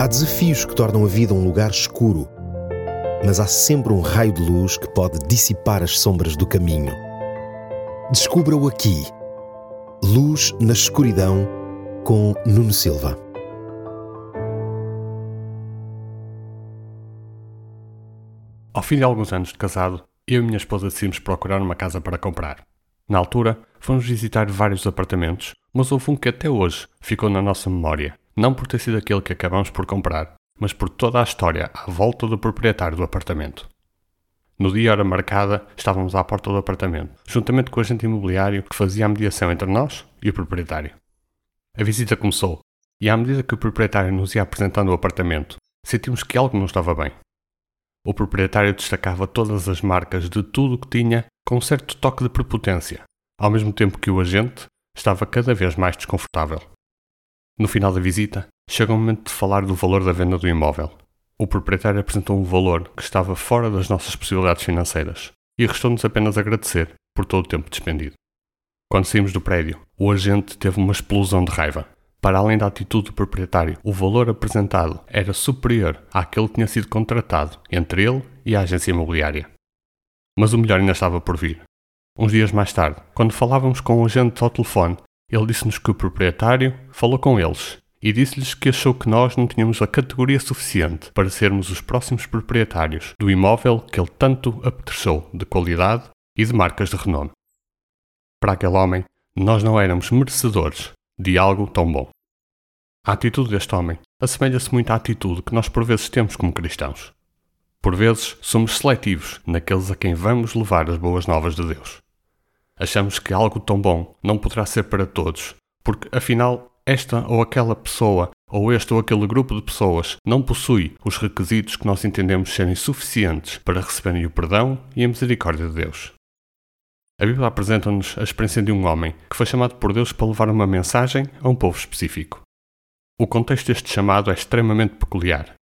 Há desafios que tornam a vida um lugar escuro, mas há sempre um raio de luz que pode dissipar as sombras do caminho. Descubra-o aqui. Luz na escuridão com Nuno Silva. Ao fim de alguns anos de casado, eu e minha esposa decidimos procurar uma casa para comprar. Na altura, fomos visitar vários apartamentos, mas houve um que até hoje ficou na nossa memória, não por ter sido aquele que acabamos por comprar, mas por toda a história à volta do proprietário do apartamento. No dia hora marcada, estávamos à porta do apartamento, juntamente com o agente imobiliário que fazia a mediação entre nós e o proprietário. A visita começou, e à medida que o proprietário nos ia apresentando o apartamento, sentimos que algo não estava bem. O proprietário destacava todas as marcas de tudo o que tinha com um certo toque de prepotência, ao mesmo tempo que o agente estava cada vez mais desconfortável. No final da visita, chega o momento de falar do valor da venda do imóvel. O proprietário apresentou um valor que estava fora das nossas possibilidades financeiras e restou-nos apenas agradecer por todo o tempo despendido. Quando saímos do prédio, o agente teve uma explosão de raiva. Para além da atitude do proprietário, o valor apresentado era superior àquele que tinha sido contratado entre ele e a agência imobiliária. Mas o melhor ainda estava por vir. Uns dias mais tarde, quando falávamos com o agente ao telefone, ele disse-nos que o proprietário falou com eles e disse-lhes que achou que nós não tínhamos a categoria suficiente para sermos os próximos proprietários do imóvel que ele tanto apetrechou de qualidade e de marcas de renome. Para aquele homem, nós não éramos merecedores de algo tão bom. A atitude deste homem assemelha-se muito à atitude que nós por vezes temos como cristãos. Por vezes somos seletivos naqueles a quem vamos levar as boas novas de Deus. Achamos que algo tão bom não poderá ser para todos, porque afinal esta ou aquela pessoa ou este ou aquele grupo de pessoas não possui os requisitos que nós entendemos serem suficientes para receberem o perdão e a misericórdia de Deus. A Bíblia apresenta-nos a experiência de um homem que foi chamado por Deus para levar uma mensagem a um povo específico. O contexto deste chamado é extremamente peculiar.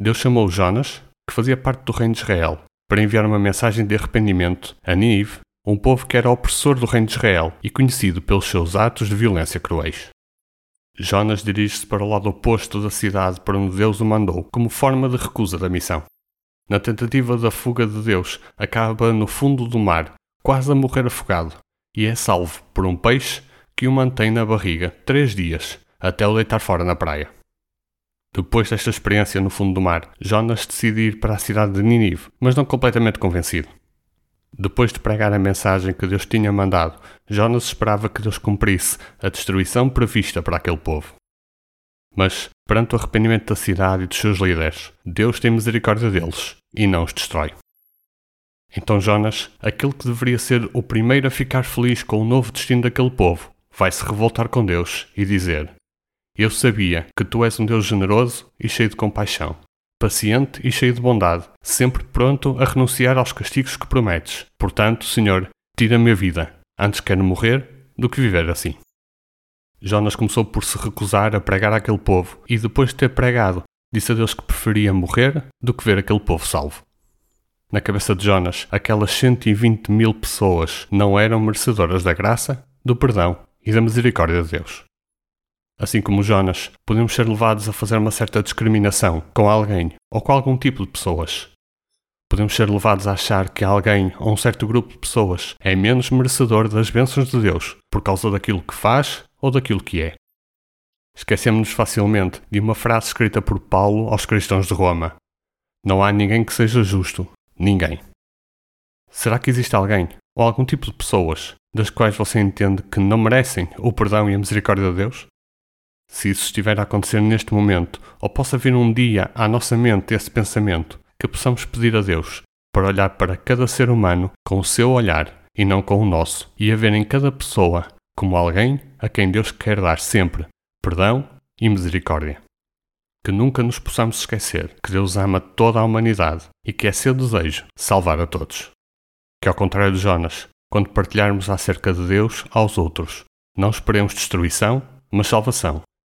Deus chamou Jonas, que fazia parte do reino de Israel, para enviar uma mensagem de arrependimento a Nínive, um povo que era opressor do reino de Israel e conhecido pelos seus atos de violência cruéis. Jonas dirige-se para o lado oposto da cidade para onde Deus o mandou, como forma de recusa da missão. Na tentativa da fuga de Deus, acaba no fundo do mar, quase a morrer afogado, e é salvo por um peixe que o mantém na barriga três dias, até o deitar fora na praia. Depois desta experiência no fundo do mar, Jonas decide ir para a cidade de Nínive, mas não completamente convencido. Depois de pregar a mensagem que Deus tinha mandado, Jonas esperava que Deus cumprisse a destruição prevista para aquele povo. Mas, perante o arrependimento da cidade e dos seus líderes, Deus tem misericórdia deles e não os destrói. Então Jonas, aquele que deveria ser o primeiro a ficar feliz com o novo destino daquele povo, vai se revoltar com Deus e dizer: Eu sabia que tu és um Deus generoso e cheio de compaixão, paciente e cheio de bondade, sempre pronto a renunciar aos castigos que prometes. Portanto, Senhor, tira-me a vida, antes quero morrer do que viver assim. Jonas começou por se recusar a pregar àquele povo e, depois de ter pregado, disse a Deus que preferia morrer do que ver aquele povo salvo. Na cabeça de Jonas, aquelas 120 mil pessoas não eram merecedoras da graça, do perdão e da misericórdia de Deus. Assim como Jonas, podemos ser levados a fazer uma certa discriminação com alguém ou com algum tipo de pessoas. Podemos ser levados a achar que alguém ou um certo grupo de pessoas é menos merecedor das bênçãos de Deus por causa daquilo que faz ou daquilo que é. Esquecemos-nos facilmente de uma frase escrita por Paulo aos cristãos de Roma: Não há ninguém que seja justo, ninguém. Será que existe alguém ou algum tipo de pessoas das quais você entende que não merecem o perdão e a misericórdia de Deus? Se isso estiver a acontecer neste momento, ou possa vir um dia à nossa mente esse pensamento, que possamos pedir a Deus para olhar para cada ser humano com o seu olhar e não com o nosso, e a ver em cada pessoa como alguém a quem Deus quer dar sempre perdão e misericórdia. Que nunca nos possamos esquecer que Deus ama toda a humanidade e que é seu desejo salvar a todos. Que ao contrário de Jonas, quando partilharmos acerca de Deus aos outros, não esperemos destruição, mas salvação